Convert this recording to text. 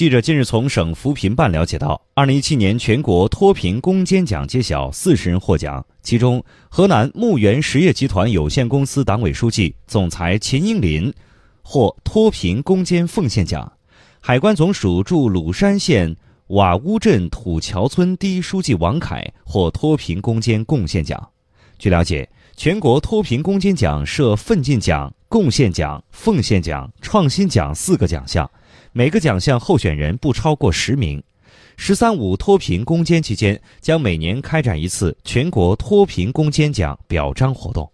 记者近日从省扶贫办了解到，二零一七年全国脱贫攻坚奖揭晓，四十人获奖，其中河南牧原实业集团有限公司党委书记、总裁秦英林获脱贫攻坚奉献奖，海关总署驻鲁山县瓦屋镇土桥村第一书记王凯获脱贫攻坚贡献奖。据了解，全国脱贫攻坚奖设奋进奖、贡献奖、奉献奖、创新奖四个奖项。每个奖项候选人不超过十名。“十三五”脱贫攻坚期间，将每年开展一次全国脱贫攻坚奖表彰活动。